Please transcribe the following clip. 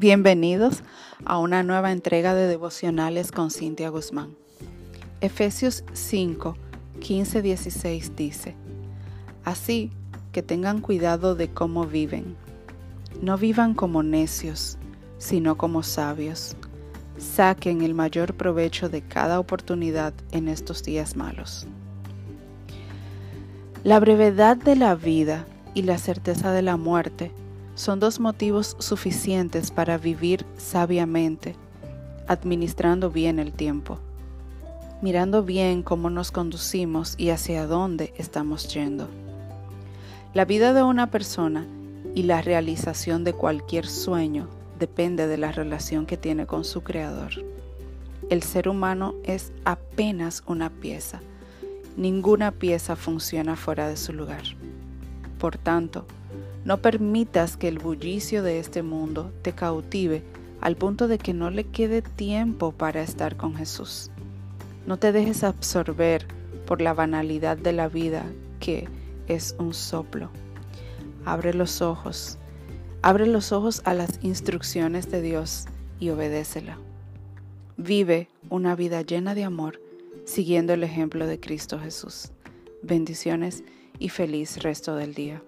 Bienvenidos a una nueva entrega de devocionales con Cintia Guzmán. Efesios 5, 15, 16 dice, Así que tengan cuidado de cómo viven. No vivan como necios, sino como sabios. Saquen el mayor provecho de cada oportunidad en estos días malos. La brevedad de la vida y la certeza de la muerte son dos motivos suficientes para vivir sabiamente, administrando bien el tiempo, mirando bien cómo nos conducimos y hacia dónde estamos yendo. La vida de una persona y la realización de cualquier sueño depende de la relación que tiene con su creador. El ser humano es apenas una pieza. Ninguna pieza funciona fuera de su lugar. Por tanto, no permitas que el bullicio de este mundo te cautive al punto de que no le quede tiempo para estar con Jesús. No te dejes absorber por la banalidad de la vida que es un soplo. Abre los ojos, abre los ojos a las instrucciones de Dios y obedécela. Vive una vida llena de amor siguiendo el ejemplo de Cristo Jesús. Bendiciones y feliz resto del día.